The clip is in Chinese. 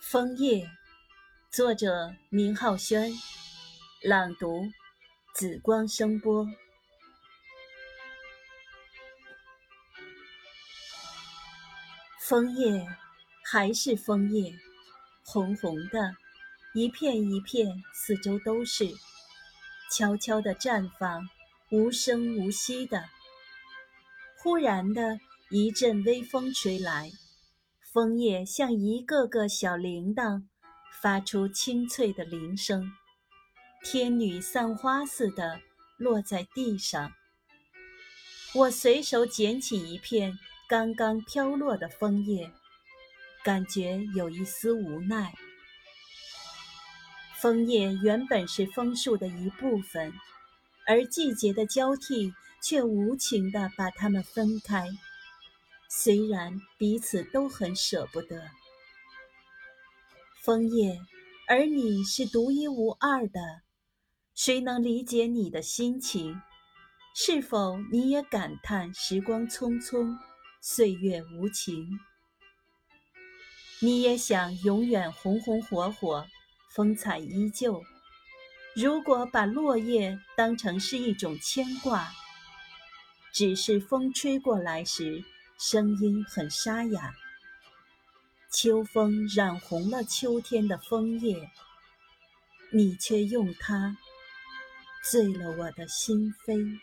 枫叶，作者明浩轩，朗读紫光声波。枫叶还是枫叶，红红的，一片一片，四周都是，悄悄地绽放，无声无息的。忽然的一阵微风吹来。枫叶像一个个小铃铛，发出清脆的铃声，天女散花似的落在地上。我随手捡起一片刚刚飘落的枫叶，感觉有一丝无奈。枫叶原本是枫树的一部分，而季节的交替却无情地把它们分开。虽然彼此都很舍不得，枫叶，而你是独一无二的，谁能理解你的心情？是否你也感叹时光匆匆，岁月无情？你也想永远红红火火，风采依旧？如果把落叶当成是一种牵挂，只是风吹过来时。声音很沙哑，秋风染红了秋天的枫叶，你却用它醉了我的心扉。